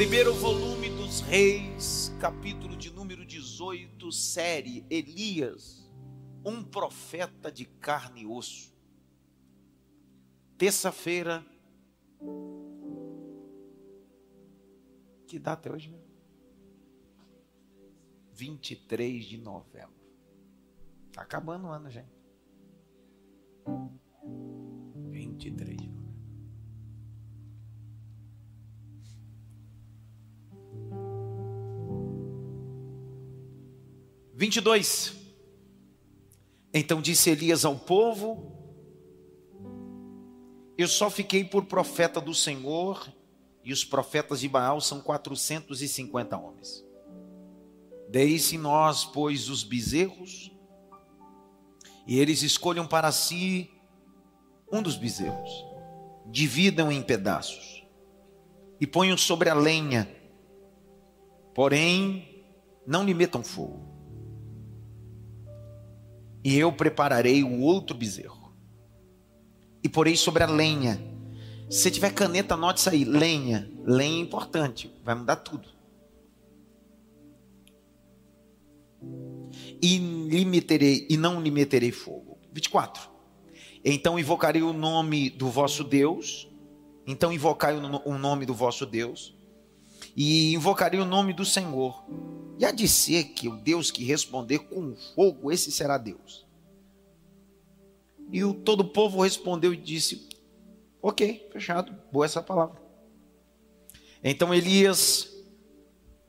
Primeiro volume dos Reis, capítulo de número 18, série Elias, um profeta de carne e osso. Terça-feira. Que data é hoje mesmo? 23 de novembro. Está acabando o ano, gente. 23 de novembro. Vinte e dois. Então disse Elias ao povo: Eu só fiquei por profeta do Senhor, e os profetas de Baal são quatrocentos e cinquenta homens. Deis nós, pois, os bezerros, e eles escolham para si um dos bezerros, dividam em pedaços, e ponham sobre a lenha, porém não lhe metam fogo. E eu prepararei o outro bezerro, e porei sobre a lenha. Se tiver caneta, anote isso aí: lenha. Lenha é importante, vai mudar tudo. e lhe e não lhe meterei fogo. 24. Então invocarei o nome do vosso Deus. Então invocai o nome do vosso Deus. E invocarei o nome do Senhor. E há de ser que o Deus que responder com fogo, esse será Deus. E o todo o povo respondeu e disse: Ok, fechado, boa essa palavra. Então Elias,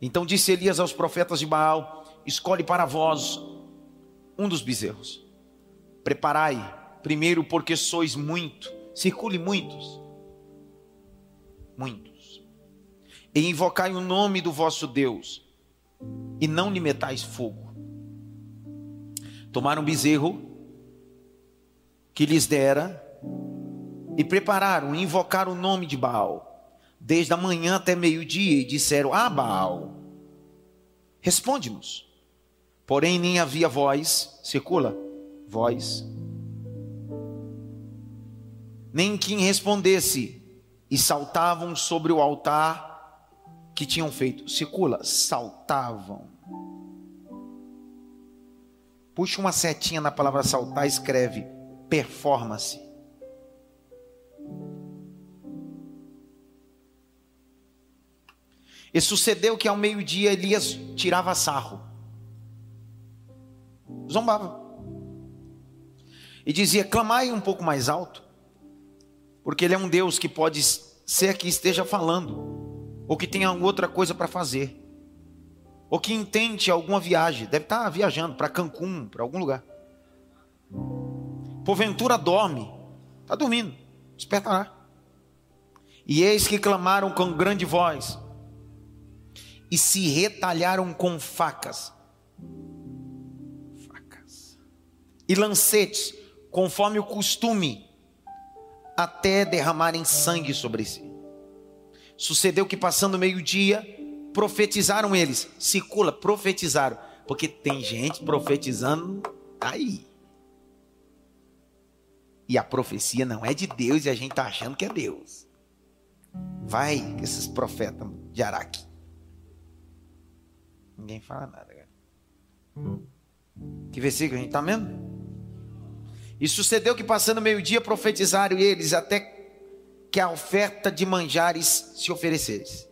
então disse Elias aos profetas de Baal: escolhe para vós um dos bezerros. Preparai, primeiro, porque sois muito, circule muitos, muitos, e invocai o nome do vosso Deus, e não lhe metais fogo. Tomaram um bezerro que lhes dera, e prepararam, invocaram o nome de Baal, desde a manhã até meio-dia, e disseram: Ah, Baal, responde-nos. Porém, nem havia voz, circula, voz. Nem quem respondesse, e saltavam sobre o altar que tinham feito. Circula, saltavam. Puxa uma setinha na palavra saltar, escreve performance. E sucedeu que ao meio-dia Elias tirava sarro zombava. E dizia: clamai um pouco mais alto, porque Ele é um Deus que pode ser que esteja falando, ou que tenha outra coisa para fazer, ou que intente alguma viagem, deve estar viajando para Cancún, para algum lugar. Porventura dorme, está dormindo, despertará. E eis que clamaram com grande voz, e se retalharam com facas e lancetes, conforme o costume, até derramarem sangue sobre si. Sucedeu que, passando meio-dia, profetizaram eles. Circula, profetizaram. Porque tem gente profetizando aí. E a profecia não é de Deus e a gente está achando que é Deus. Vai, esses profetas de Araque. Ninguém fala nada, cara. Que versículo a gente está vendo? E sucedeu que passando meio-dia profetizaram eles até que a oferta de manjares se oferecesse.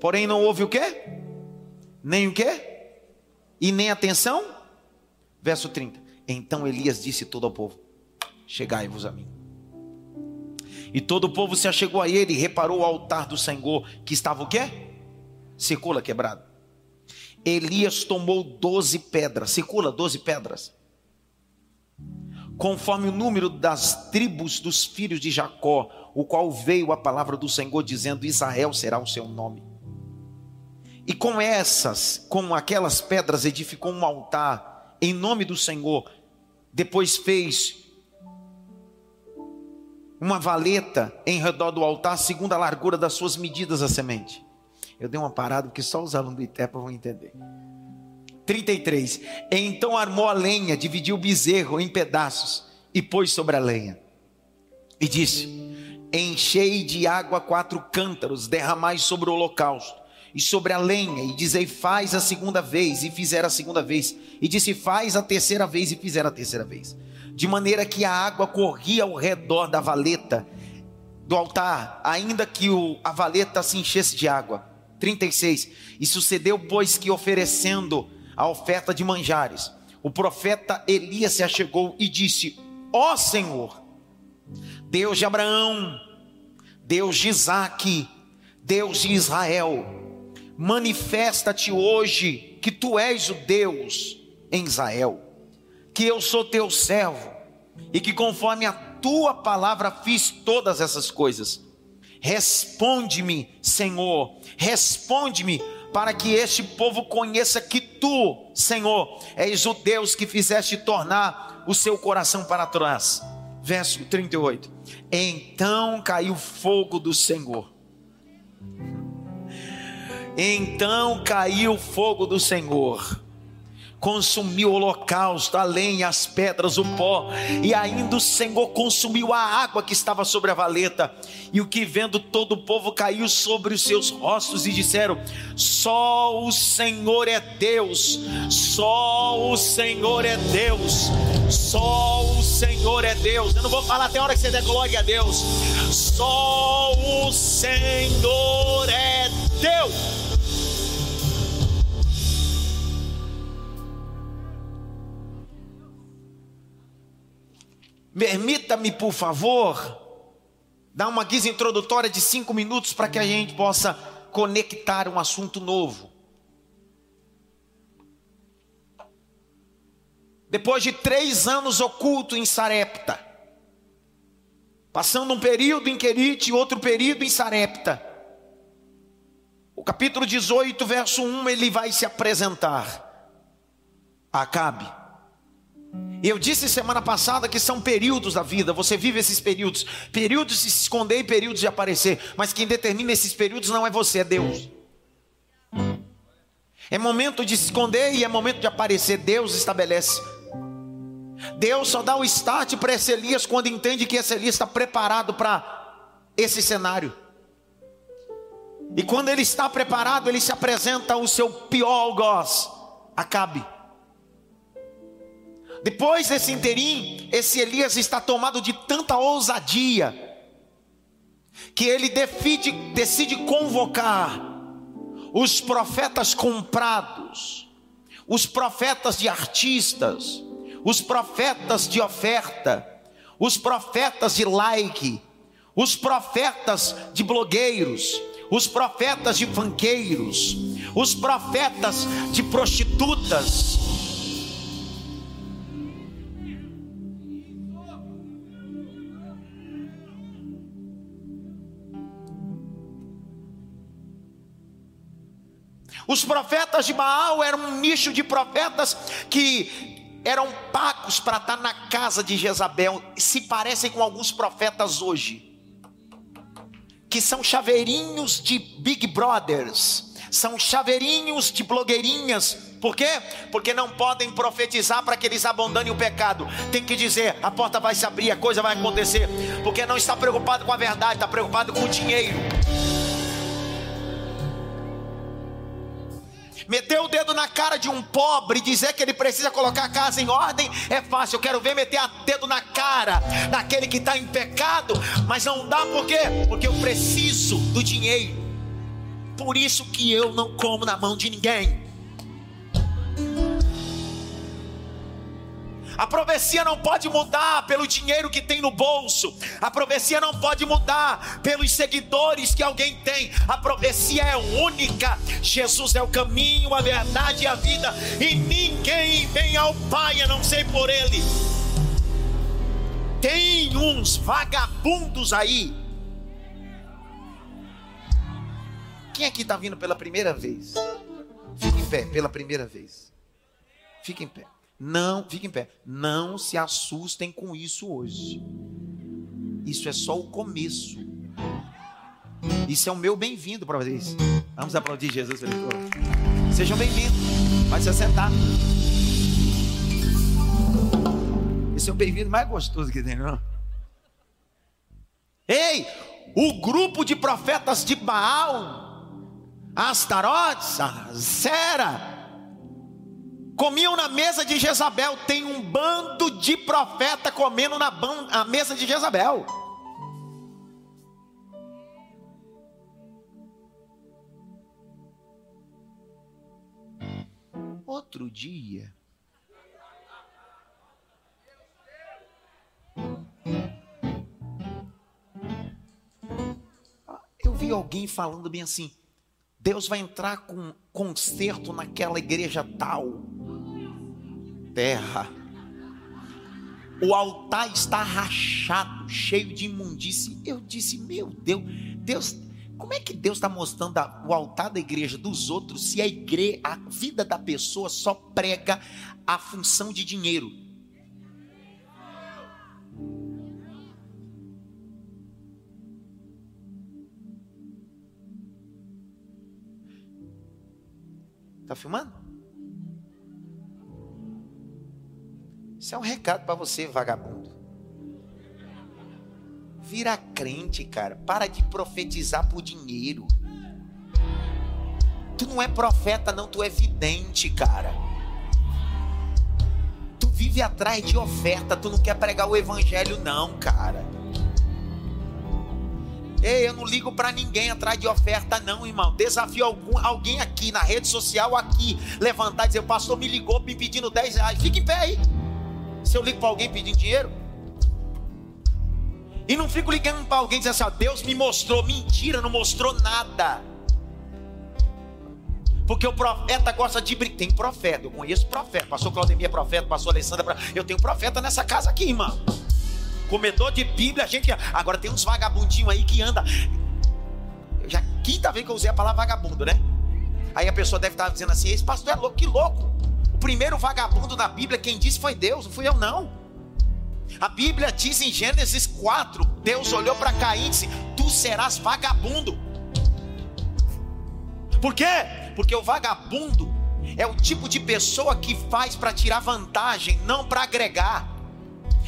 Porém não houve o quê? Nem o quê? E nem atenção? Verso 30. Então Elias disse todo ao povo: Chegai-vos a mim. E todo o povo se achegou a ele e reparou o altar do Senhor, que estava o quê? Circula quebrado. Elias tomou doze pedras, circula doze pedras conforme o número das tribos dos filhos de Jacó, o qual veio a palavra do Senhor dizendo: Israel será o seu nome. E com essas, com aquelas pedras, edificou um altar em nome do Senhor. Depois fez uma valeta em redor do altar, segundo a largura das suas medidas a semente. Eu dei uma parada porque só os alunos do ITEPA vão entender. 33. Então armou a lenha, dividiu o bezerro em pedaços e pôs sobre a lenha. E disse: Enchei de água quatro cântaros, derramai sobre o holocausto e sobre a lenha, e dizei: Faz a segunda vez, e fizer a segunda vez, e disse: Faz a terceira vez, e fizer a terceira vez. De maneira que a água corria ao redor da valeta do altar, ainda que o, a valeta se enchesse de água. 36. E sucedeu, pois, que oferecendo a oferta de manjares, o profeta Elias se achegou e disse: Ó Senhor, Deus de Abraão, Deus de Isaque, Deus de Israel, manifesta-te hoje que tu és o Deus em Israel, que eu sou teu servo e que conforme a tua palavra fiz todas essas coisas. Responde-me, Senhor, responde-me, para que este povo conheça que tu, Senhor, és o Deus que fizeste tornar o seu coração para trás. Verso 38. Então caiu fogo do Senhor. Então caiu fogo do Senhor consumiu o holocausto, a lenha, as pedras, o pó, e ainda o Senhor consumiu a água que estava sobre a valeta. E o que vendo todo o povo caiu sobre os seus rostos e disseram: Só o Senhor é Deus, só o Senhor é Deus, só o Senhor é Deus. Eu não vou falar até a hora que você der glória a Deus. Só o Senhor é Deus. Permita-me, por favor, dar uma guisa introdutória de cinco minutos para que a gente possa conectar um assunto novo. Depois de três anos oculto em Sarepta, passando um período em Querite e outro período em Sarepta, o capítulo 18, verso 1, ele vai se apresentar Acabe. Eu disse semana passada que são períodos da vida, você vive esses períodos, períodos de se esconder e períodos de aparecer, mas quem determina esses períodos não é você, é Deus. É momento de se esconder e é momento de aparecer, Deus estabelece. Deus só dá o start para esse Elias quando entende que esse Elias está preparado para esse cenário. E quando ele está preparado, ele se apresenta o seu pior algoz, Acabe. Depois desse interim, esse Elias está tomado de tanta ousadia, que ele decide, decide convocar os profetas comprados, os profetas de artistas, os profetas de oferta, os profetas de like, os profetas de blogueiros, os profetas de fanqueiros, os profetas de prostitutas, Os profetas de Baal eram um nicho de profetas que eram pagos para estar na casa de Jezabel, se parecem com alguns profetas hoje, que são chaveirinhos de Big Brothers, são chaveirinhos de blogueirinhas, por quê? Porque não podem profetizar para que eles abandonem o pecado. Tem que dizer: a porta vai se abrir, a coisa vai acontecer. Porque não está preocupado com a verdade, está preocupado com o dinheiro. Meter o dedo na cara de um pobre e dizer que ele precisa colocar a casa em ordem é fácil. Eu quero ver meter o dedo na cara daquele que está em pecado, mas não dá por quê? Porque eu preciso do dinheiro. Por isso que eu não como na mão de ninguém. A profecia não pode mudar pelo dinheiro que tem no bolso. A profecia não pode mudar pelos seguidores que alguém tem. A profecia é única. Jesus é o caminho, a verdade e a vida. E ninguém vem ao Pai a não ser por Ele. Tem uns vagabundos aí. Quem aqui está vindo pela primeira vez? Fique em pé, pela primeira vez. Fique em pé. Não, fique em pé. Não se assustem com isso hoje. Isso é só o começo. Isso é o meu bem-vindo para vocês. Vamos aplaudir Jesus. Sejam bem-vindos. Pode se sentar. Esse é o bem-vindo mais gostoso que tem, não? Ei, o grupo de profetas de Baal Astarotes, Zera, comiam na mesa de Jezabel. Tem um bando de profeta comendo na, na mesa de Jezabel. Outro dia, eu vi alguém falando bem assim: Deus vai entrar com conserto naquela igreja tal. Terra. O altar está rachado, cheio de imundície. Eu disse: Meu Deus, Deus, como é que Deus está mostrando o altar da igreja dos outros se a igreja, a vida da pessoa só prega a função de dinheiro? Está filmando? Isso é um recado para você, vagabundo. Vira crente, cara. Para de profetizar por dinheiro. Tu não é profeta, não, tu é vidente, cara. Tu vive atrás de oferta, tu não quer pregar o evangelho, não, cara. Ei, eu não ligo para ninguém atrás de oferta, não, irmão. Desafio algum, alguém aqui na rede social, aqui, levantar e dizer: o pastor me ligou me pedindo 10 reais. Fica em pé aí. Se eu ligo para alguém pedindo dinheiro. E não fico ligando para alguém dizendo assim: ó, Deus me mostrou. Mentira, não mostrou nada. Porque o profeta gosta de brincar. Tem profeta, eu conheço profeta. Pastor Claudemir é profeta, pastor Alessandra. É eu tenho profeta nessa casa aqui, irmão comedor de Bíblia, a gente. Agora tem uns vagabundinhos aí que anda. Já quinta vez que eu usei a palavra vagabundo, né? Aí a pessoa deve estar dizendo assim: esse pastor é louco, que louco. O primeiro vagabundo da Bíblia, quem disse foi Deus, não fui eu, não. A Bíblia diz em Gênesis 4: Deus olhou para Caim e disse: Tu serás vagabundo. Por quê? Porque o vagabundo é o tipo de pessoa que faz para tirar vantagem, não para agregar.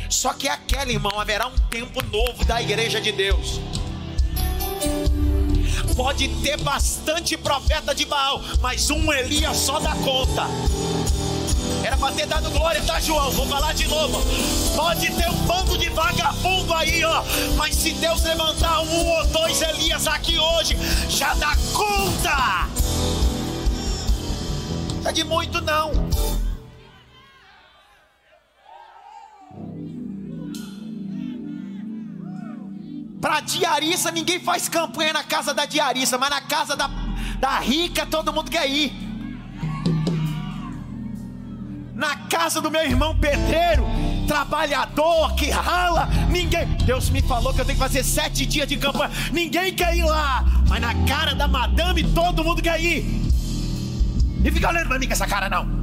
Só que aquela, irmão, haverá um tempo novo da igreja de Deus. Pode ter bastante profeta de Baal, mas um Elias só dá conta. Era para ter dado glória, tá, João? Vou falar de novo. Pode ter um bando de vagabundo aí, ó. Mas se Deus levantar um ou dois Elias aqui hoje, já dá conta. Não é de muito, não. Para diarista, ninguém faz campanha na casa da diarista, mas na casa da, da rica todo mundo quer ir. Na casa do meu irmão pedreiro, trabalhador que rala, ninguém. Deus me falou que eu tenho que fazer sete dias de campanha. Ninguém quer ir lá, mas na cara da madame todo mundo quer ir. E fica olhando para mim com essa cara não.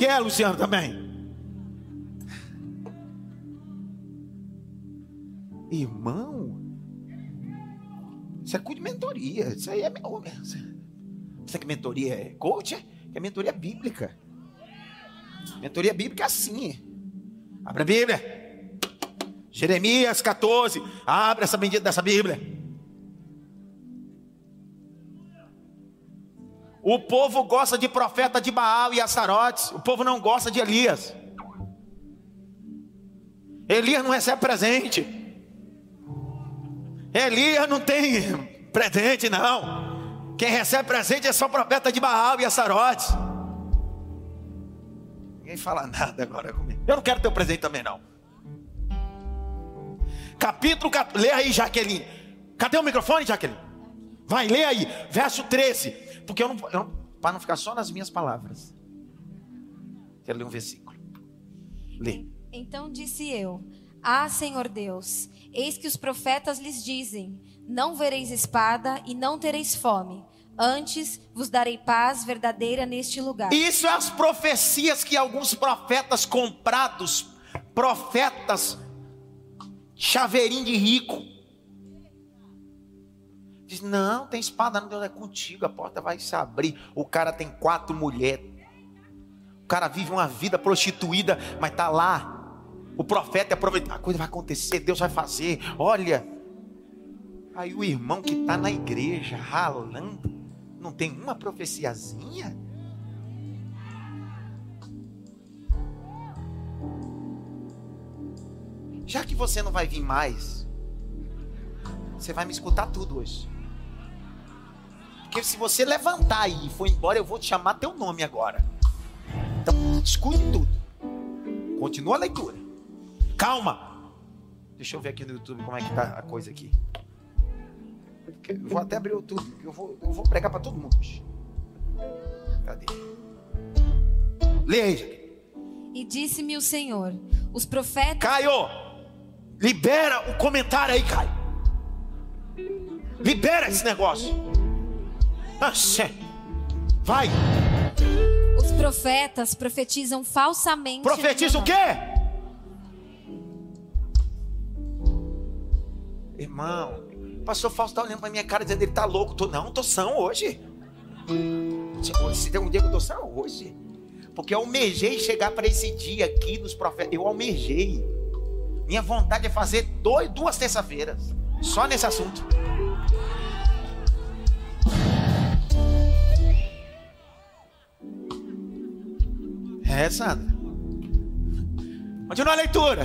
Quer, Luciano, também? Irmão, isso é curso de mentoria. Isso aí é. Isso que mentoria é coach? É, é mentoria bíblica. Mentoria bíblica é assim. Abra a Bíblia. Jeremias 14. Abre essa bendita dessa Bíblia. O povo gosta de profeta de Baal e Astarotes. O povo não gosta de Elias. Elias não recebe presente. Elias não tem presente, não. Quem recebe presente é só profeta de Baal e Astarotes. Ninguém fala nada agora comigo. Eu não quero teu presente também, não. Capítulo 14. Lê aí, Jaqueline. Cadê o microfone, Jaqueline? Vai, lê aí. Verso 13. Porque eu não, não para não ficar só nas minhas palavras. Quero ler um versículo. Lê. Então disse eu: Ah, Senhor Deus, eis que os profetas lhes dizem: Não vereis espada e não tereis fome. Antes vos darei paz verdadeira neste lugar. Isso é as profecias que alguns profetas comprados, profetas chaveirinho de rico, Diz: Não, tem espada, não, Deus é contigo, a porta vai se abrir. O cara tem quatro mulheres. O cara vive uma vida prostituída, mas está lá. O profeta é aproveitar, a coisa vai acontecer, Deus vai fazer. Olha. Aí o irmão que está na igreja ralando, não tem uma profeciazinha? Já que você não vai vir mais, você vai me escutar tudo hoje. Porque se você levantar aí e for embora, eu vou te chamar teu nome agora. Então, escute tudo. Continua a leitura. Calma. Deixa eu ver aqui no YouTube como é que tá a coisa aqui. Eu vou até abrir o YouTube. Eu vou, eu vou pregar para todo mundo. Cadê? Leia aí. E disse-me o Senhor: os profetas. Caio! Libera o comentário aí, Caio. Libera esse negócio. Vai. Os profetas profetizam falsamente. Profetiza o quê? Irmão, o pastor Fausto está olhando para minha cara dizendo ele está louco. Tô, não, tô são hoje. Se tem um dia que eu tô são hoje. Porque eu almejei chegar para esse dia aqui dos profetas. Eu almejei. Minha vontade é fazer dois, duas terça-feiras. Só nesse assunto. É, Sandra. Continua a leitura.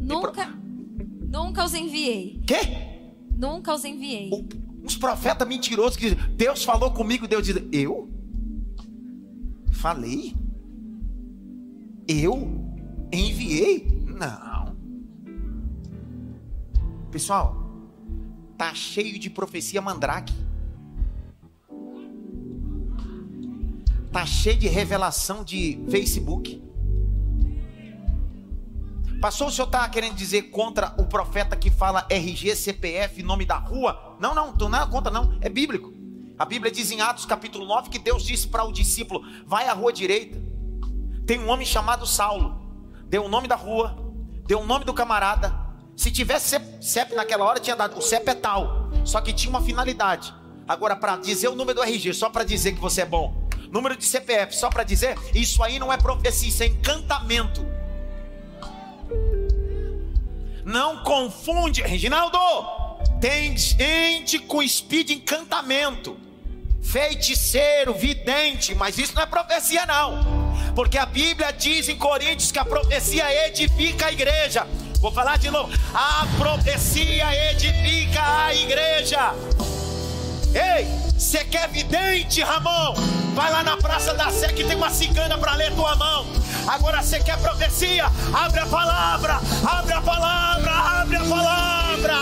Nunca, nunca os enviei. Quê? Nunca os enviei. O, uns profetas mentirosos que dizem, Deus falou comigo, Deus diz, eu? Falei? Eu? Enviei? Não. Pessoal, tá cheio de profecia mandrake. Tá cheio de revelação de Facebook. Passou o senhor tá querendo dizer contra o profeta que fala RG, CPF, nome da rua? Não, não, não é contra não, é bíblico. A Bíblia diz em Atos capítulo 9 que Deus disse para o discípulo: vai à rua direita. Tem um homem chamado Saulo. Deu o nome da rua, deu o nome do camarada, se tivesse CEP naquela hora, tinha dado. O CEP é tal. Só que tinha uma finalidade. Agora, para dizer o número do RG, só para dizer que você é bom. Número de CPF, só para dizer, isso aí não é profecia, isso é encantamento. Não confunde, Reginaldo. Tem gente com speed encantamento, feiticeiro, vidente, mas isso não é profecia, não. Porque a Bíblia diz em Coríntios que a profecia edifica a igreja. Vou falar de novo. A profecia edifica a igreja. Ei, você quer vidente, Ramon? Vai lá na Praça da Sé que tem uma cigana para ler tua mão. Agora você quer profecia? Abre a palavra, abre a palavra, abre a palavra.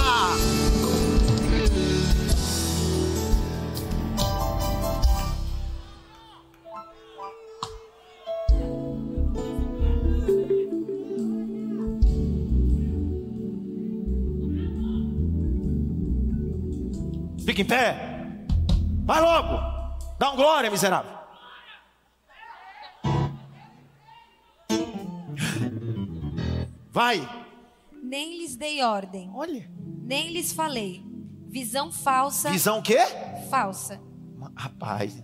Fica em pé. Vai logo. Dá um glória, miserável. Vai. Nem lhes dei ordem. Olha. Nem lhes falei. Visão falsa. Visão o quê? Falsa. Rapaz.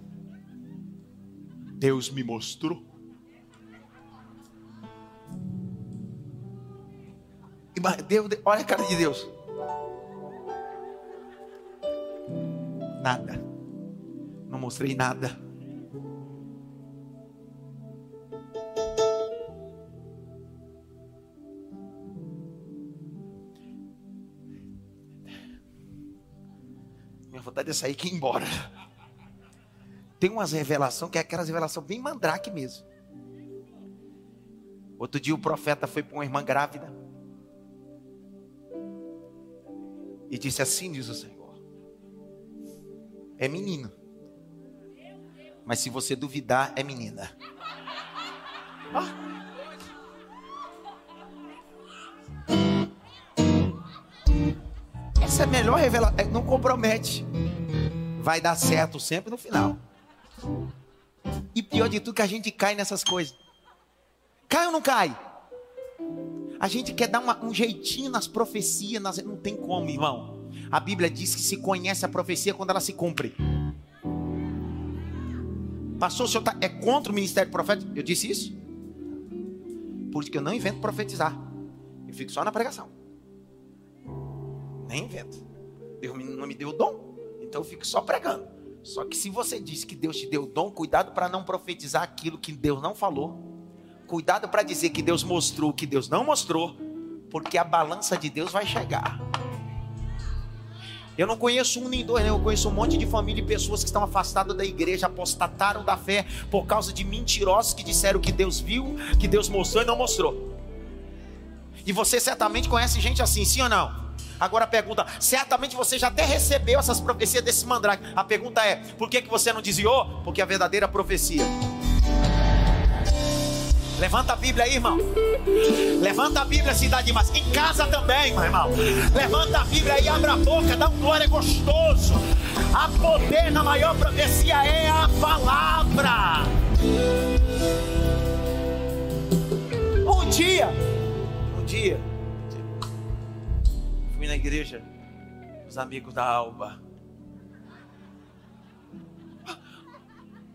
Deus me mostrou. Deus, olha a cara de Deus. Nada. Não mostrei nada. Minha vontade é sair e ir embora. Tem umas revelações que é aquelas revelações bem mandrake mesmo. Outro dia o profeta foi para uma irmã grávida. E disse assim: diz o Senhor é menino. Mas se você duvidar, é menina. Ah. Essa é a melhor revelação. É, não compromete. Vai dar certo sempre no final. E pior de tudo que a gente cai nessas coisas. Cai ou não cai? A gente quer dar uma, um jeitinho nas profecias, nas... não tem como, irmão. A Bíblia diz que se conhece a profecia quando ela se cumpre. Pastor, o senhor tá, é contra o ministério profético? Eu disse isso? Por isso que eu não invento profetizar. e fico só na pregação. Nem invento. Deus não me deu dom, então eu fico só pregando. Só que se você diz que Deus te deu dom, cuidado para não profetizar aquilo que Deus não falou. Cuidado para dizer que Deus mostrou o que Deus não mostrou, porque a balança de Deus vai chegar. Eu não conheço um nem dois, né? eu conheço um monte de família e pessoas que estão afastadas da igreja, apostataram da fé por causa de mentirosos que disseram que Deus viu, que Deus mostrou e não mostrou. E você certamente conhece gente assim, sim ou não? Agora a pergunta, certamente você já até recebeu essas profecias desse mandrake. A pergunta é, por que, que você não desviou? Porque a verdadeira profecia Levanta a Bíblia aí, irmão. Levanta a Bíblia, cidade mas Em casa também, meu irmão. Levanta a Bíblia aí, abre a boca, dá um glória gostoso. A poder na maior profecia é a palavra. Um dia, um dia, fui na igreja, os amigos da Alba.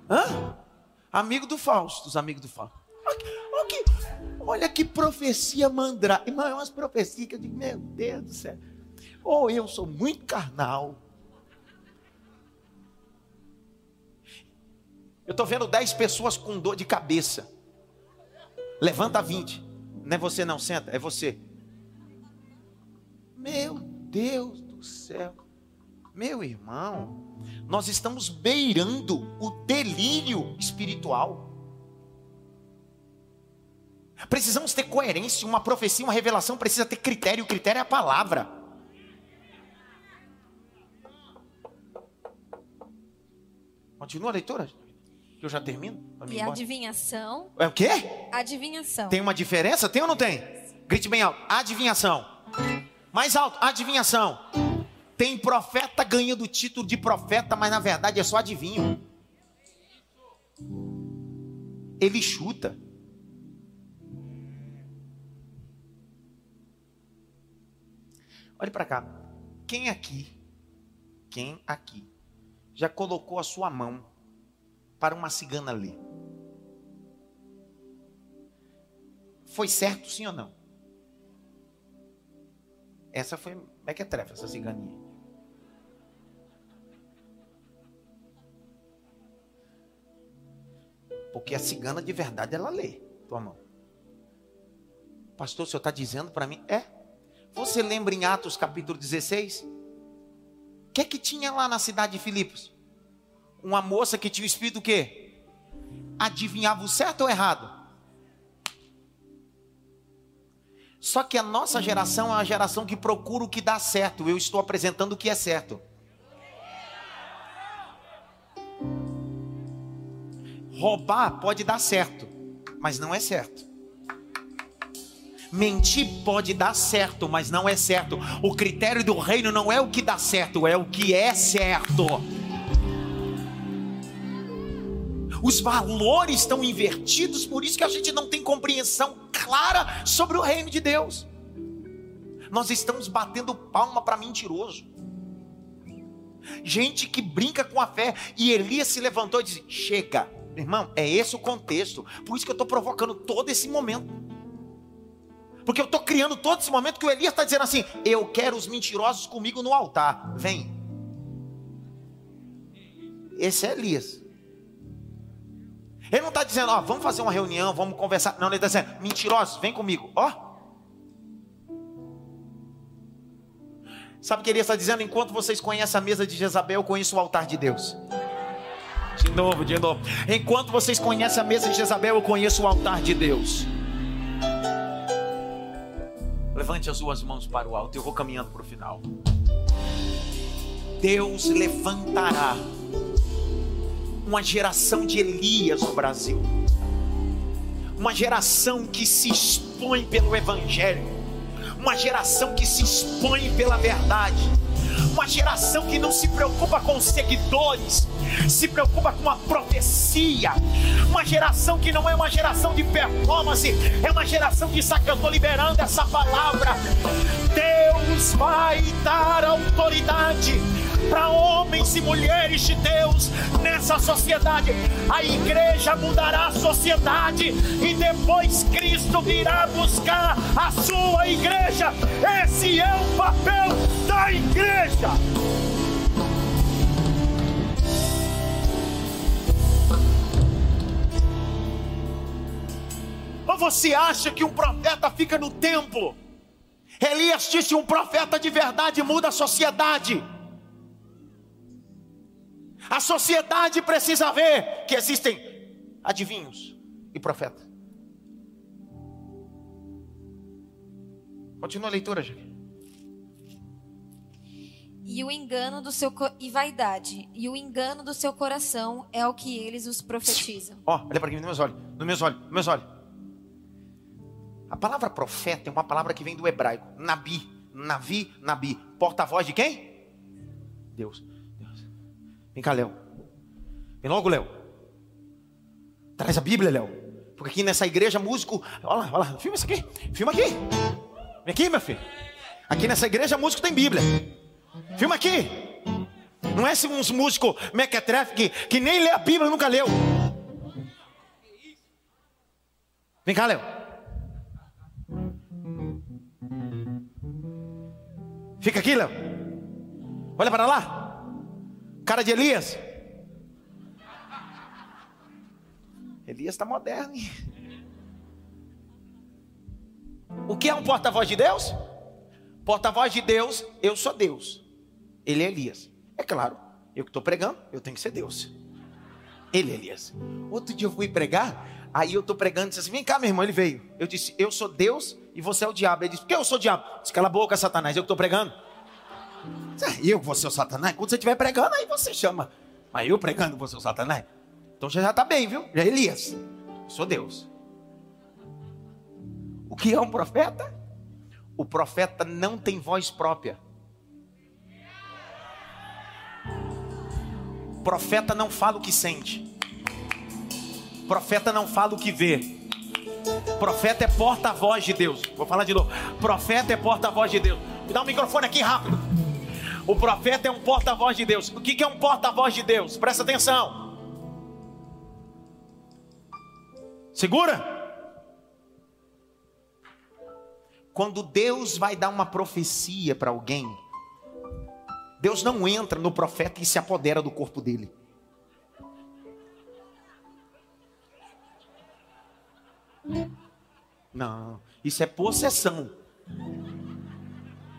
Hã? Amigo do Fausto, os amigos do Fausto. Olha que, olha que profecia mandra. Irmão, é umas profecias que eu digo, meu Deus do céu. Ou eu sou muito carnal. Eu estou vendo 10 pessoas com dor de cabeça. Levanta 20. Não é você não, senta, é você. Meu Deus do céu. Meu irmão, nós estamos beirando o delírio espiritual. Precisamos ter coerência. Uma profecia, uma revelação precisa ter critério. O critério é a palavra. Continua a leitura. Que eu já termino. E adivinhação. É o quê? Adivinhação. Tem uma diferença? Tem ou não tem? Grite bem alto. Adivinhação. Mais alto. Adivinhação. Tem profeta ganhando o título de profeta, mas na verdade é só adivinho. Ele chuta. Olhe para cá. Quem aqui, quem aqui, já colocou a sua mão para uma cigana ler? Foi certo sim ou não? Essa foi mequetrefe, essa ciganinha. Porque a cigana de verdade ela lê tua mão. Pastor, o senhor está dizendo para mim? É. Você lembra em Atos capítulo 16? O que é que tinha lá na cidade de Filipos? Uma moça que tinha o espírito o quê? Adivinhava o certo ou errado? Só que a nossa geração é uma geração que procura o que dá certo. Eu estou apresentando o que é certo. Roubar pode dar certo, mas não é certo. Mentir pode dar certo, mas não é certo. O critério do reino não é o que dá certo, é o que é certo. Os valores estão invertidos, por isso que a gente não tem compreensão clara sobre o reino de Deus. Nós estamos batendo palma para mentiroso. Gente que brinca com a fé. E Elias se levantou e disse: Chega, irmão, é esse o contexto. Por isso que eu estou provocando todo esse momento. Porque eu estou criando todo esse momento que o Elias está dizendo assim: Eu quero os mentirosos comigo no altar. Vem. Esse é Elias. Ele não está dizendo, ó, vamos fazer uma reunião, vamos conversar. Não, ele está dizendo, mentirosos, vem comigo. Ó. Sabe o que Elias está dizendo? Enquanto vocês conhecem a mesa de Jezabel, eu conheço o altar de Deus. De novo, de novo. Enquanto vocês conhecem a mesa de Jezabel, eu conheço o altar de Deus. Levante as suas mãos para o alto. Eu vou caminhando para o final. Deus levantará uma geração de Elias no Brasil. Uma geração que se expõe pelo Evangelho. Uma geração que se expõe pela verdade uma geração que não se preocupa com seguidores, se preocupa com a profecia. Uma geração que não é uma geração de performance, é uma geração de saque. Eu estou liberando essa palavra. Deus vai dar autoridade para homens e mulheres de Deus nessa sociedade. A igreja mudará a sociedade e depois Cristo virá buscar a sua igreja. Esse é o papel da igreja. Ou você acha que um profeta fica no templo? Elias disse: um profeta de verdade muda a sociedade. A sociedade precisa ver que existem adivinhos e profetas. Continua a leitura, gente. E o engano do seu e vaidade e o engano do seu coração é o que eles os profetizam. Ó, oh, olha para aqui nos meus olhos, nos meus olhos, nos meus olhos. A palavra profeta é uma palavra que vem do hebraico. Nabi, Navi, Nabi. Porta-voz de quem? Deus. Vem cá, Léo. Vem logo, Léo. Traz a Bíblia, Léo. Porque aqui nessa igreja, músico. Olha lá, olha lá. Filma isso aqui. Filma aqui. Vem aqui, meu filho. Aqui nessa igreja, músico tem Bíblia. Filma aqui. Não é uns músicos mequetrefe que, que nem lê a Bíblia, nunca leu. Vem cá, Léo. Fica aqui, Léo. Olha para lá. Cara de Elias. Elias está moderno. Hein? O que é um porta-voz de Deus? Porta-voz de Deus, eu sou Deus. Ele é Elias. É claro, eu que estou pregando, eu tenho que ser Deus. Ele é Elias. Outro dia eu fui pregar, aí eu estou pregando, disse assim: vem cá, meu irmão. Ele veio. Eu disse: eu sou Deus e você é o diabo. Ele disse: por que eu sou o diabo? Disse: cala a boca, Satanás, eu que estou pregando. Eu vou ser o Satanás? Quando você estiver pregando, aí você chama. Mas eu pregando vou ser o Satanás? Então você já está bem, viu? Já é Elias. Eu sou Deus. O que é um profeta? O profeta não tem voz própria. O profeta não fala o que sente. O profeta não fala o que vê. Profeta é porta-voz de Deus. Vou falar de novo. Profeta é porta-voz de Deus. Me dá um microfone aqui rápido. O profeta é um porta-voz de Deus. O que é um porta-voz de Deus? Presta atenção. Segura. Quando Deus vai dar uma profecia para alguém, Deus não entra no profeta e se apodera do corpo dele. Não, isso é possessão.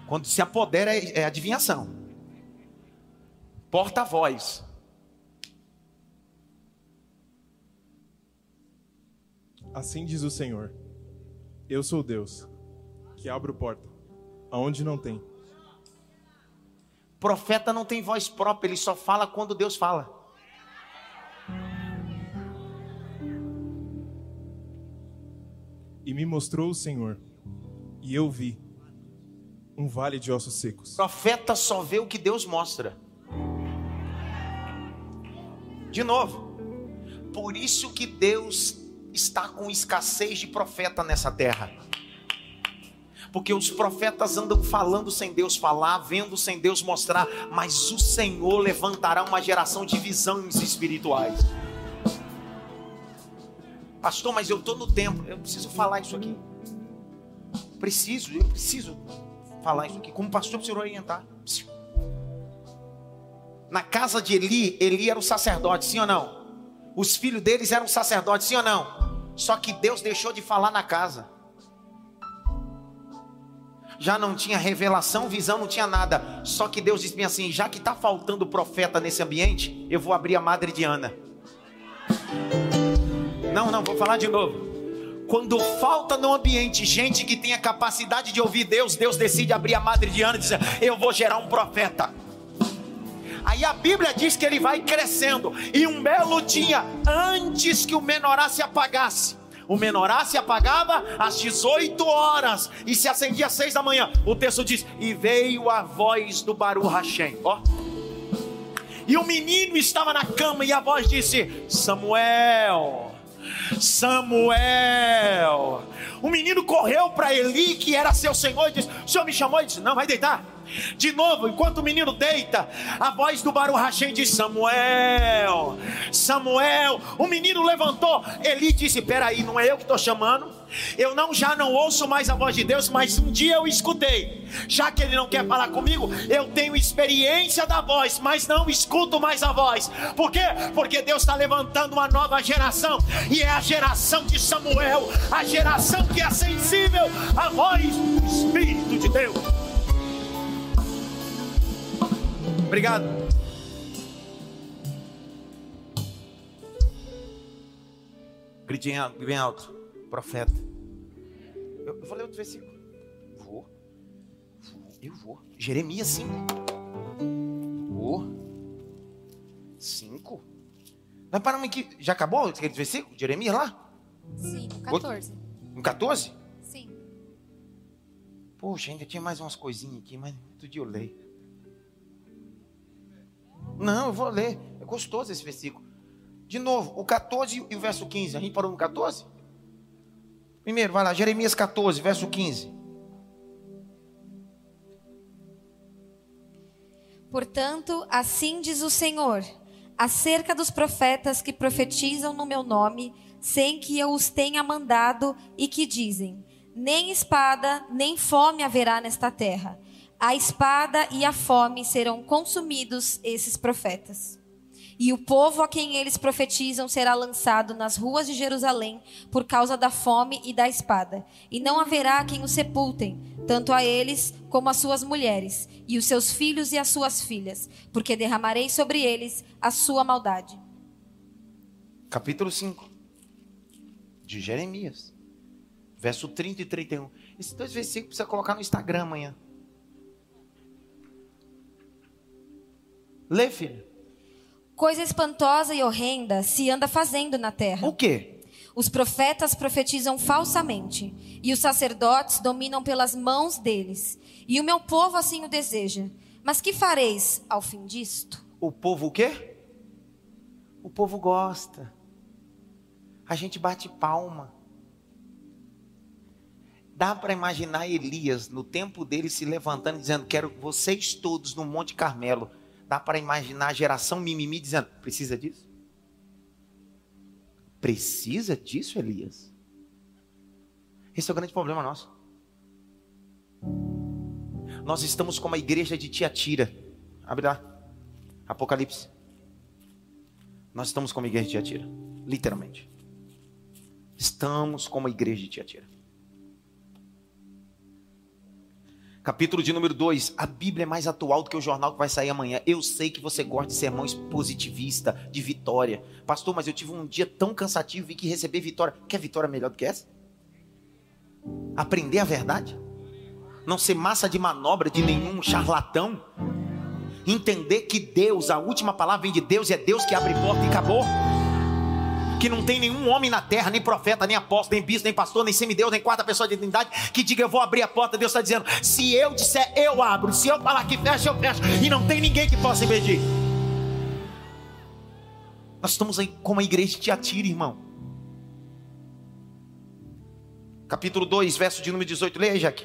Quando se apodera é, é adivinhação. Porta-voz. Assim diz o Senhor: Eu sou Deus, que abro porta, aonde não tem. Profeta não tem voz própria, ele só fala quando Deus fala. E me mostrou o Senhor, e eu vi um vale de ossos secos. Profeta só vê o que Deus mostra. De novo, por isso que Deus está com escassez de profeta nessa terra. Porque os profetas andam falando sem Deus falar, vendo sem Deus mostrar, mas o Senhor levantará uma geração de visões espirituais. Pastor, mas eu estou no templo. Eu preciso falar isso aqui. Preciso, eu preciso falar isso aqui. Como pastor, preciso orientar. Na casa de Eli, Eli era o sacerdote, sim ou não? Os filhos deles eram sacerdotes, sim ou não? Só que Deus deixou de falar na casa. Já não tinha revelação, visão, não tinha nada. Só que Deus disse assim: já que está faltando profeta nesse ambiente, eu vou abrir a madre de Ana. Não, não, vou falar de novo. Quando falta no ambiente gente que tenha capacidade de ouvir Deus, Deus decide abrir a madre de Ana e dizer: Eu vou gerar um profeta. Aí a Bíblia diz que ele vai crescendo, e um belo dia, antes que o menorá se apagasse, o menorá se apagava às 18 horas e se acendia às 6 da manhã. O texto diz: E veio a voz do Baru Hashem. Ó. E o menino estava na cama e a voz disse: Samuel. Samuel. O menino correu para Eli, que era seu senhor, e disse: O senhor me chamou? e disse: Não, vai deitar. De novo, enquanto o menino deita, a voz do Baru Hashem diz: Samuel, Samuel. O menino levantou. Eli disse: Peraí, não é eu que estou chamando. Eu não já não ouço mais a voz de Deus, mas um dia eu escutei. Já que ele não quer falar comigo, eu tenho experiência da voz, mas não escuto mais a voz. Por quê? Porque Deus está levantando uma nova geração, e é a geração de Samuel, a geração que é sensível à voz do Espírito de Deus. Obrigado. Gritinho bem alto profeta. Eu, eu falei outro versículo. Vou. Eu vou. Jeremias 5. Vou. 5. Nós paramos aqui. Já acabou aquele versículo? Jeremias lá? Sim, no 14. No 14? Sim. Poxa, ainda tinha mais umas coisinhas aqui, mas outro dia eu leio. Não, eu vou ler. É gostoso esse versículo. De novo, o 14 e o verso 15. A gente parou no 14? Primeiro, vai lá, Jeremias 14, verso 15. Portanto, assim diz o Senhor, acerca dos profetas que profetizam no meu nome, sem que eu os tenha mandado, e que dizem: Nem espada, nem fome haverá nesta terra. A espada e a fome serão consumidos esses profetas. E o povo a quem eles profetizam será lançado nas ruas de Jerusalém por causa da fome e da espada. E não haverá quem os sepultem, tanto a eles como as suas mulheres, e os seus filhos e as suas filhas, porque derramarei sobre eles a sua maldade. Capítulo 5 de Jeremias, verso 30 e 31. Esses dois versículos precisa colocar no Instagram amanhã. Lê, filho. Coisa espantosa e horrenda se anda fazendo na terra. O quê? Os profetas profetizam falsamente, e os sacerdotes dominam pelas mãos deles. E o meu povo assim o deseja. Mas que fareis ao fim disto? O povo o quê? O povo gosta. A gente bate palma. Dá para imaginar Elias no tempo dele se levantando e dizendo: Quero vocês todos no Monte Carmelo Dá para imaginar a geração mimimi dizendo: precisa disso? Precisa disso, Elias? Esse é o grande problema nosso. Nós estamos como a igreja de Tiatira. Abre lá. Apocalipse. Nós estamos como a igreja de Tiatira. Literalmente. Estamos como a igreja de Tiatira. Capítulo de número 2. A Bíblia é mais atual do que o jornal que vai sair amanhã. Eu sei que você gosta de sermões positivista, de vitória. Pastor, mas eu tive um dia tão cansativo e que receber vitória. Quer vitória melhor do que essa? Aprender a verdade? Não ser massa de manobra de nenhum charlatão? Entender que Deus, a última palavra vem de Deus e é Deus que abre porta e acabou que não tem nenhum homem na terra, nem profeta, nem apóstolo, nem bispo, nem pastor, nem semideus, nem quarta pessoa de identidade, que diga eu vou abrir a porta. Deus está dizendo: se eu disser, eu abro. Se eu falar que fecha, eu fecho. E não tem ninguém que possa impedir. Nós estamos aí como a igreja te atira, irmão. Capítulo 2, verso de número 18. Leia Jaque.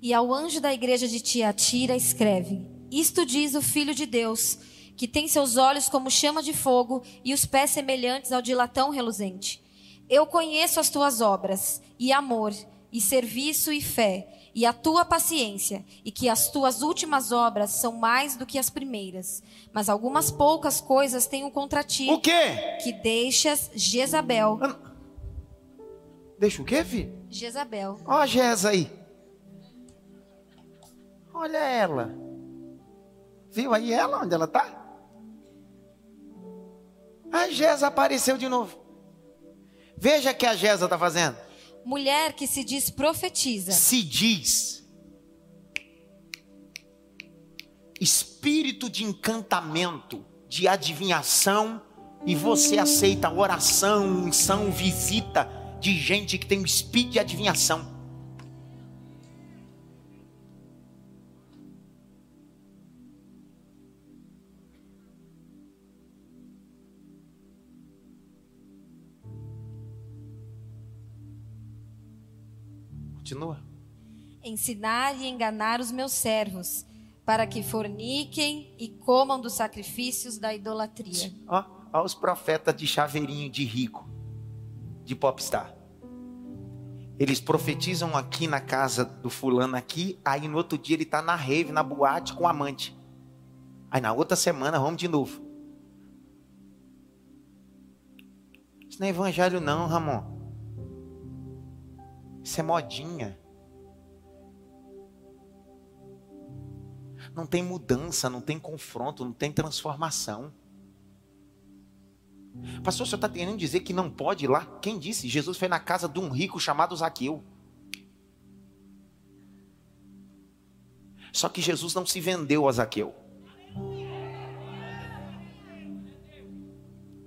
E ao anjo da igreja de Tiatira escreve: Isto diz o Filho de Deus que tem seus olhos como chama de fogo e os pés semelhantes ao de latão reluzente. Eu conheço as tuas obras, e amor, e serviço e fé, e a tua paciência, e que as tuas últimas obras são mais do que as primeiras. Mas algumas poucas coisas tenho contra ti. O quê? Que deixas Jezabel. Deixa o quê, filho? Jezabel. Ó a Jeza aí. Olha ela. Viu aí ela onde ela está? A Gesa apareceu de novo. Veja o que a Gesa está fazendo. Mulher que se diz profetiza. Se diz. Espírito de encantamento, de adivinhação, e você aceita oração, unção, visita de gente que tem um espírito de adivinhação. Continua. ensinar e enganar os meus servos, para que forniquem e comam dos sacrifícios da idolatria. Ó, ó os profetas de chaveirinho de rico, de popstar. Eles profetizam aqui na casa do fulano aqui, aí no outro dia ele está na rave, na boate com o amante. Aí na outra semana vamos de novo. Isso não é evangelho não, Ramon. Isso é modinha. Não tem mudança, não tem confronto, não tem transformação. Pastor, o senhor está querendo dizer que não pode ir lá? Quem disse? Jesus foi na casa de um rico chamado Zaqueu. Só que Jesus não se vendeu a Zaqueu.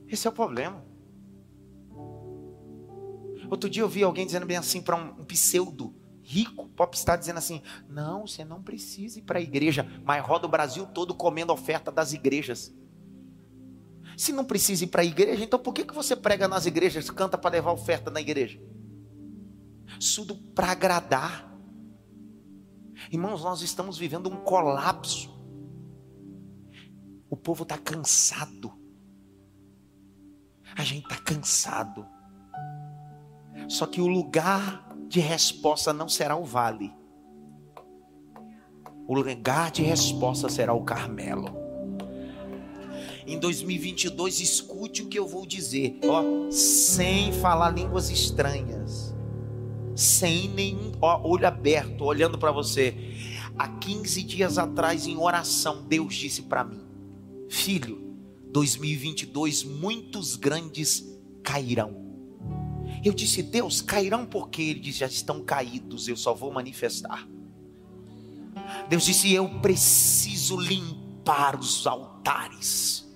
Esse é o problema. Outro dia eu vi alguém dizendo bem assim para um, um pseudo rico, popstar, dizendo assim: Não, você não precisa ir para a igreja, mas roda o Brasil todo comendo oferta das igrejas. Se não precisa ir para a igreja, então por que, que você prega nas igrejas, canta para levar oferta na igreja? Tudo para agradar. Irmãos, nós estamos vivendo um colapso. O povo está cansado. A gente está cansado. Só que o lugar de resposta não será o vale. O lugar de resposta será o Carmelo. Em 2022, escute o que eu vou dizer, ó, sem falar línguas estranhas, sem nenhum ó, olho aberto, olhando para você. Há 15 dias atrás, em oração, Deus disse para mim: Filho, 2022 muitos grandes cairão. Eu disse, Deus, cairão porque ele disse, já estão caídos, eu só vou manifestar. Deus disse, eu preciso limpar os altares.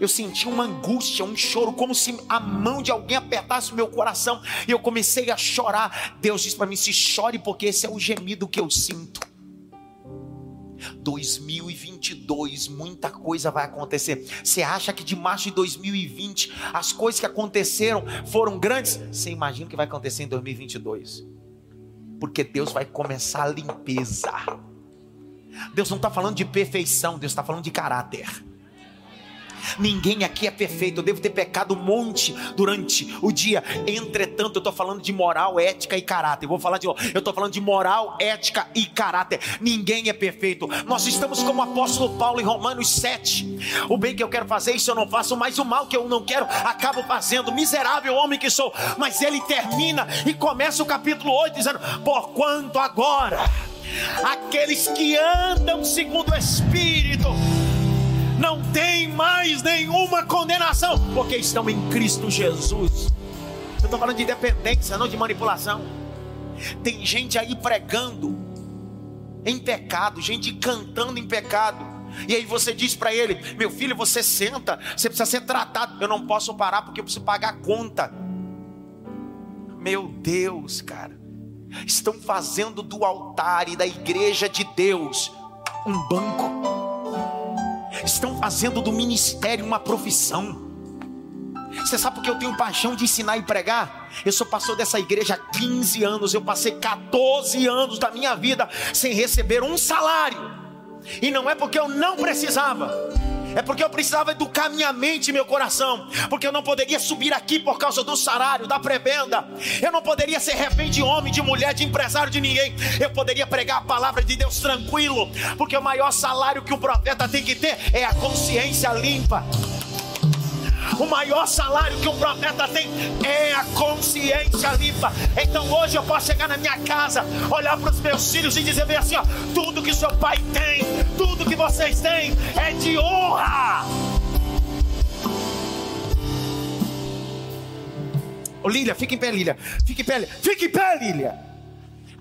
Eu senti uma angústia, um choro, como se a mão de alguém apertasse o meu coração. E eu comecei a chorar. Deus disse para mim: se chore, porque esse é o gemido que eu sinto. 2022, muita coisa vai acontecer. Você acha que de março de 2020 as coisas que aconteceram foram grandes? Você imagina o que vai acontecer em 2022? Porque Deus vai começar a limpeza. Deus não está falando de perfeição, Deus está falando de caráter. Ninguém aqui é perfeito. Eu devo ter pecado um monte durante o dia. Entretanto, eu estou falando de moral, ética e caráter. Eu vou falar de eu estou falando de moral, ética e caráter. Ninguém é perfeito. Nós estamos como o apóstolo Paulo em Romanos 7. O bem que eu quero fazer, isso eu não faço, mas o mal que eu não quero, acabo fazendo. Miserável homem que sou. Mas ele termina e começa o capítulo 8 dizendo: Porquanto agora aqueles que andam segundo o Espírito não tem mais nenhuma condenação, porque estão em Cristo Jesus. Eu estou falando de dependência, não de manipulação. Tem gente aí pregando em pecado, gente cantando em pecado. E aí você diz para ele: Meu filho, você senta, você precisa ser tratado. Eu não posso parar porque eu preciso pagar a conta. Meu Deus, cara. Estão fazendo do altar e da igreja de Deus um banco estão fazendo do ministério uma profissão. Você sabe porque eu tenho paixão de ensinar e pregar? Eu sou pastor dessa igreja há 15 anos. Eu passei 14 anos da minha vida sem receber um salário. E não é porque eu não precisava. É porque eu precisava educar minha mente e meu coração. Porque eu não poderia subir aqui por causa do salário, da prebenda. Eu não poderia ser refém de homem, de mulher, de empresário, de ninguém. Eu poderia pregar a palavra de Deus tranquilo. Porque o maior salário que um profeta tem que ter é a consciência limpa. O maior salário que um profeta tem é a consciência limpa. Então hoje eu posso chegar na minha casa, olhar para os meus filhos e dizer bem assim: ó, tudo que seu pai tem, tudo que vocês têm é de honra. Ô Lília, fica em pé, Lília. Fica em pé, fica em pé, Lília.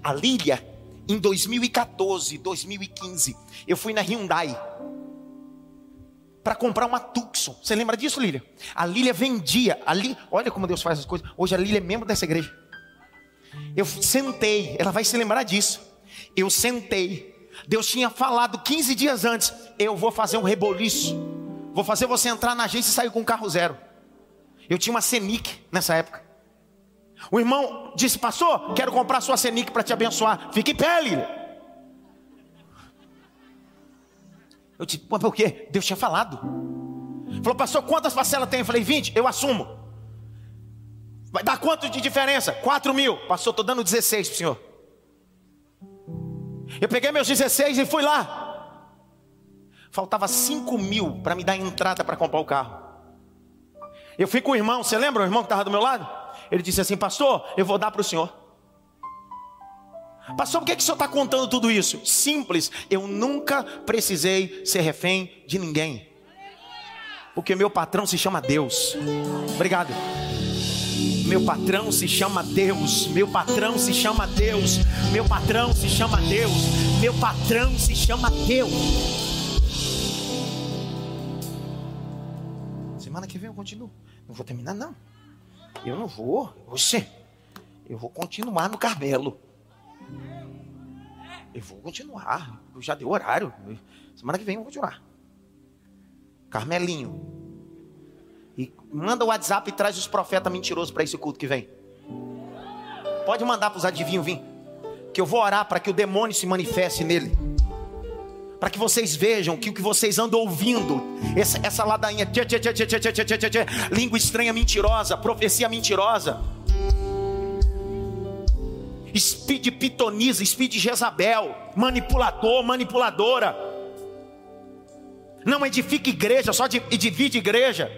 A Lília, em 2014, 2015, eu fui na Hyundai para comprar uma Tucson. Você lembra disso, Lília? A Lília vendia. Ali, olha como Deus faz as coisas. Hoje a Lília é membro dessa igreja. Eu sentei, ela vai se lembrar disso. Eu sentei. Deus tinha falado 15 dias antes: Eu vou fazer um reboliço. Vou fazer você entrar na agência e sair com um carro zero. Eu tinha uma Senic nessa época. O irmão disse, pastor, quero comprar sua Senic para te abençoar. Fique pé, Lília. Eu disse, por quê? Deus tinha falado. Falou, pastor, quantas parcelas tem? Eu falei, 20, eu assumo. Vai dar quanto de diferença? 4 mil. Pastor, estou dando 16 para o senhor. Eu peguei meus 16 e fui lá. Faltava 5 mil para me dar entrada para comprar o carro. Eu fui com o irmão, você lembra o irmão que estava do meu lado? Ele disse assim, pastor, eu vou dar para o senhor. Pastor, por que, que o senhor está contando tudo isso? Simples, eu nunca precisei ser refém de ninguém. Porque meu patrão se chama Deus. Obrigado. Meu patrão se chama Deus. Meu patrão se chama Deus. Meu patrão se chama Deus. Meu patrão se chama Deus. Semana que vem eu continuo. Não vou terminar, não. Eu não vou. Você. Eu vou continuar no Carmelo. Eu vou continuar. Eu já dei horário. Semana que vem eu vou continuar. Carmelinho. E manda o WhatsApp e traz os profetas mentirosos para esse culto que vem. Pode mandar para os adivinhos vir. Que eu vou orar para que o demônio se manifeste nele. Para que vocês vejam que o que vocês andam ouvindo, essa, essa ladainha, tchê, tchê, tchê, língua estranha mentirosa, profecia mentirosa. Speed pitoniza, speed Jezabel, manipulador, manipuladora. Não edifica igreja, só divide igreja.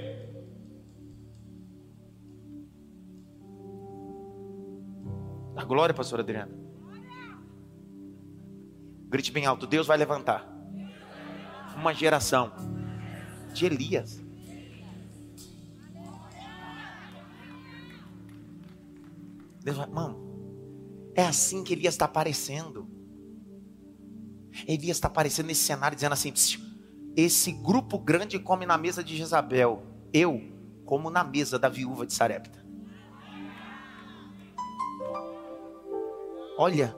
A glória, pastor Adriana. Grite bem alto: Deus vai levantar uma geração de Elias. Deus vai, mano, é assim que Elias está aparecendo. Elias está aparecendo nesse cenário dizendo assim: esse grupo grande come na mesa de Jezabel, eu como na mesa da viúva de Sarepta. Olha,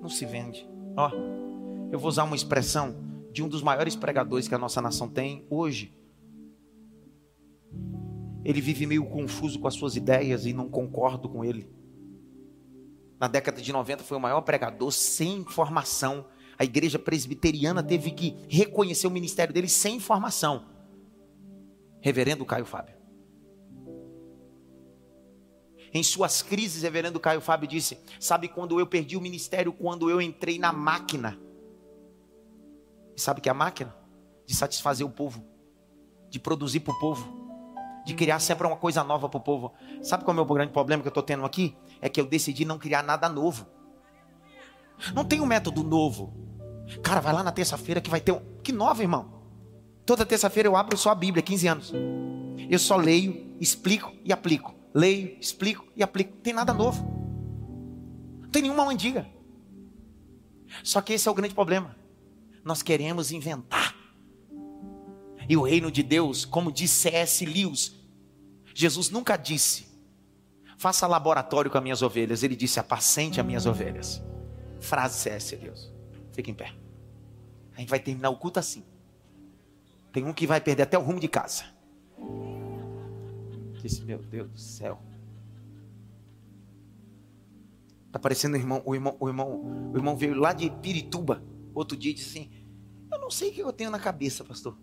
não se vende. Ó, eu vou usar uma expressão de um dos maiores pregadores que a nossa nação tem hoje, ele vive meio confuso com as suas ideias e não concordo com ele. Na década de 90 foi o maior pregador sem formação. A igreja presbiteriana teve que reconhecer o ministério dele sem formação. Reverendo Caio Fábio. Em suas crises, reverendo Caio Fábio disse: Sabe quando eu perdi o ministério? Quando eu entrei na máquina. E sabe que é a máquina? De satisfazer o povo, de produzir para o povo de criar sempre uma coisa nova para o povo. Sabe qual é o meu grande problema que eu estou tendo aqui? É que eu decidi não criar nada novo. Não tem um método novo. Cara, vai lá na terça-feira que vai ter um. Que nova, irmão. Toda terça-feira eu abro só a Bíblia, 15 anos. Eu só leio, explico e aplico. Leio, explico e aplico. Não tem nada novo. Não tem nenhuma antiga. Só que esse é o grande problema. Nós queremos inventar. E o reino de Deus, como disse C.S. Lewis, Jesus nunca disse: faça laboratório com as minhas ovelhas. Ele disse: apacente as minhas ovelhas. Frase C.S. Lewis. Fica em pé. A gente vai terminar o culto assim. Tem um que vai perder até o rumo de casa. Disse, meu Deus do céu. Tá parecendo o irmão, o irmão, o irmão, o irmão veio lá de Pirituba, outro dia e disse assim: Eu não sei o que eu tenho na cabeça, pastor.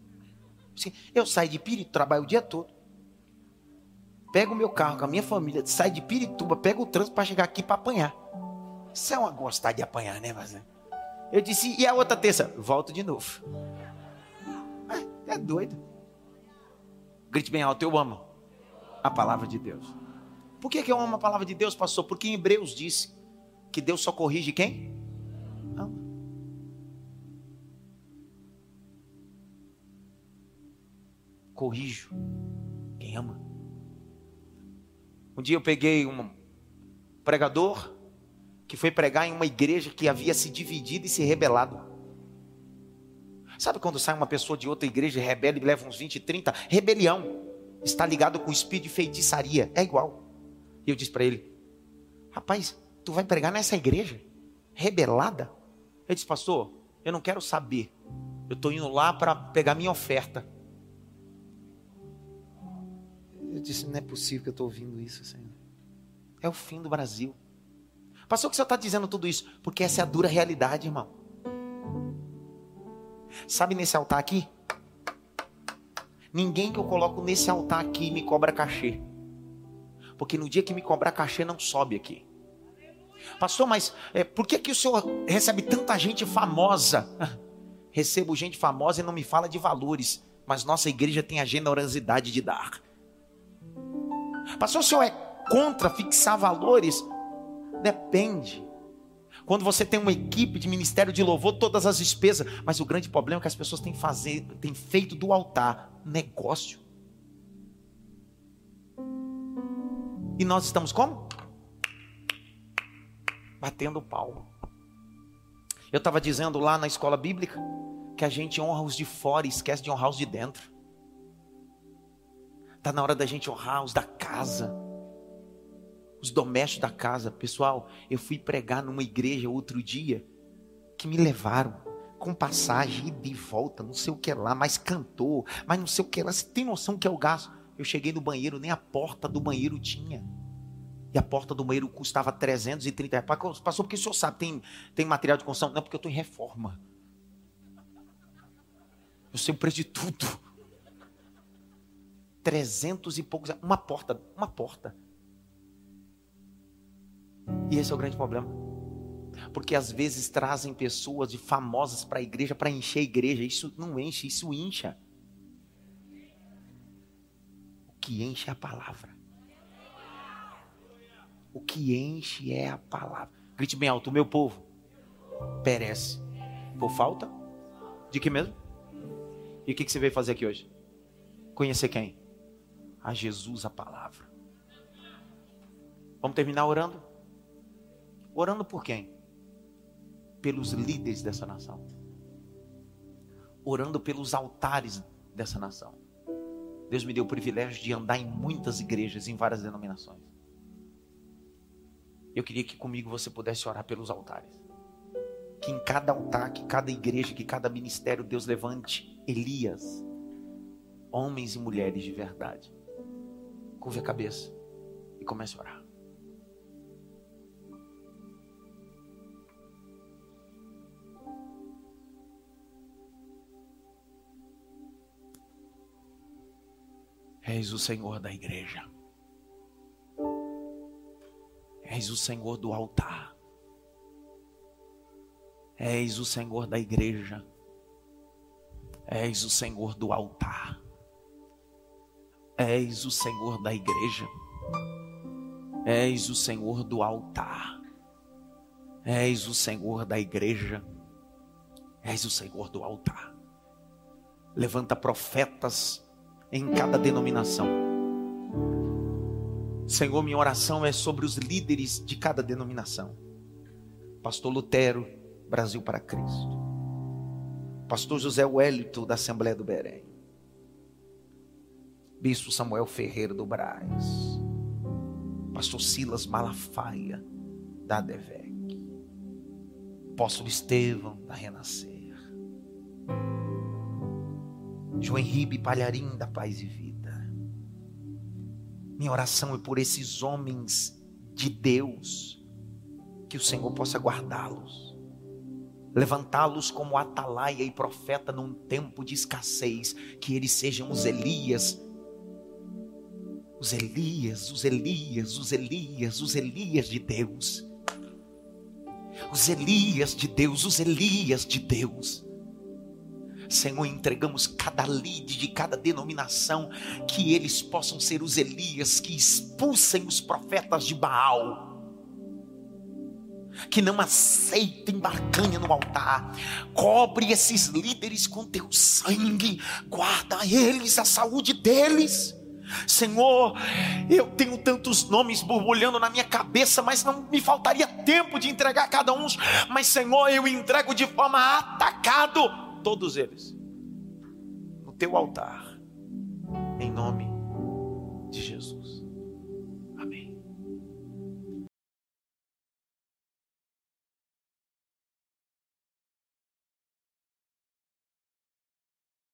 Eu saio de Pirituba, trabalho o dia todo. Pego o meu carro com a minha família, saio de Pirituba, pego o trânsito para chegar aqui para apanhar. Isso é uma gostar de apanhar, né, mas Eu disse, e a outra terça? Volto de novo. É, é doido. Grite bem alto, eu amo a palavra de Deus. Por que, que eu amo a palavra de Deus, pastor? Porque em Hebreus disse que Deus só corrige quem? corrijo quem ama. Um dia eu peguei um pregador que foi pregar em uma igreja que havia se dividido e se rebelado. Sabe quando sai uma pessoa de outra igreja rebelde e leva uns 20, 30? Rebelião. Está ligado com o espírito de feitiçaria. É igual. E eu disse para ele: Rapaz, tu vai pregar nessa igreja? Rebelada? Ele disse, pastor, eu não quero saber. Eu estou indo lá para pegar minha oferta. Disse: Não é possível que eu estou ouvindo isso, Senhor. É o fim do Brasil. Pastor, que o senhor está dizendo tudo isso? Porque essa é a dura realidade, irmão. Sabe nesse altar aqui? Ninguém que eu coloco nesse altar aqui me cobra cachê. Porque no dia que me cobrar cachê, não sobe aqui. Pastor, mas é, por que, que o senhor recebe tanta gente famosa? Recebo gente famosa e não me fala de valores. Mas nossa igreja tem a generosidade de dar. Pastor, o senhor é contra fixar valores? Depende. Quando você tem uma equipe de ministério de louvor, todas as despesas. Mas o grande problema é que as pessoas têm, fazer, têm feito do altar negócio. E nós estamos como? Batendo palma. Eu estava dizendo lá na escola bíblica que a gente honra os de fora e esquece de honrar os de dentro. Está na hora da gente honrar os da casa os domésticos da casa. Pessoal, eu fui pregar numa igreja outro dia que me levaram com passagem de volta, não sei o que lá, mas cantou, mas não sei o que lá. Você tem noção que é o gasto? Eu cheguei no banheiro, nem a porta do banheiro tinha. E a porta do banheiro custava 330 reais. Passou porque o senhor sabe, tem, tem material de construção? Não, porque eu estou em reforma. Eu sei o preço de tudo. Trezentos e poucos. Uma porta, uma porta. E esse é o grande problema. Porque às vezes trazem pessoas de famosas para a igreja para encher a igreja. Isso não enche, isso incha. O que enche é a palavra. O que enche é a palavra. Grite bem alto: o meu povo perece por falta de que mesmo? E o que você veio fazer aqui hoje? Conhecer quem? A Jesus, a palavra. Vamos terminar orando? Orando por quem? Pelos líderes dessa nação. Orando pelos altares dessa nação. Deus me deu o privilégio de andar em muitas igrejas, em várias denominações. Eu queria que comigo você pudesse orar pelos altares. Que em cada altar, que cada igreja, que cada ministério, Deus levante Elias, homens e mulheres de verdade. Curve a cabeça e comece a orar. És o Senhor da igreja. És o Senhor do altar. És o Senhor da igreja. És o Senhor do altar. És o Senhor da igreja. És o Senhor do altar. És o Senhor da igreja. És o Senhor do altar. Levanta profetas em cada denominação. Senhor, minha oração é sobre os líderes de cada denominação. Pastor Lutero, Brasil para Cristo. Pastor José Wellington, da Assembleia do Berém. Bispo Samuel Ferreira do Braz. Pastor Silas Malafaia, da ADVEC. Apóstolo Estevão, da Renascer. João Henrique Palharim da Paz e Vida. Minha oração é por esses homens de Deus, que o Senhor possa guardá-los, levantá-los como atalaia e profeta num tempo de escassez, que eles sejam os Elias, os Elias, os Elias, os Elias, os Elias de Deus, os Elias de Deus, os Elias de Deus Senhor, entregamos cada líder de cada denominação, que eles possam ser os Elias que expulsem os profetas de Baal. Que não aceitem barcanha no altar, cobre esses líderes com teu sangue, guarda eles, a saúde deles. Senhor, eu tenho tantos nomes borbulhando na minha cabeça, mas não me faltaria tempo de entregar cada um. Mas, Senhor, eu entrego de forma atacado todos eles no teu altar, em nome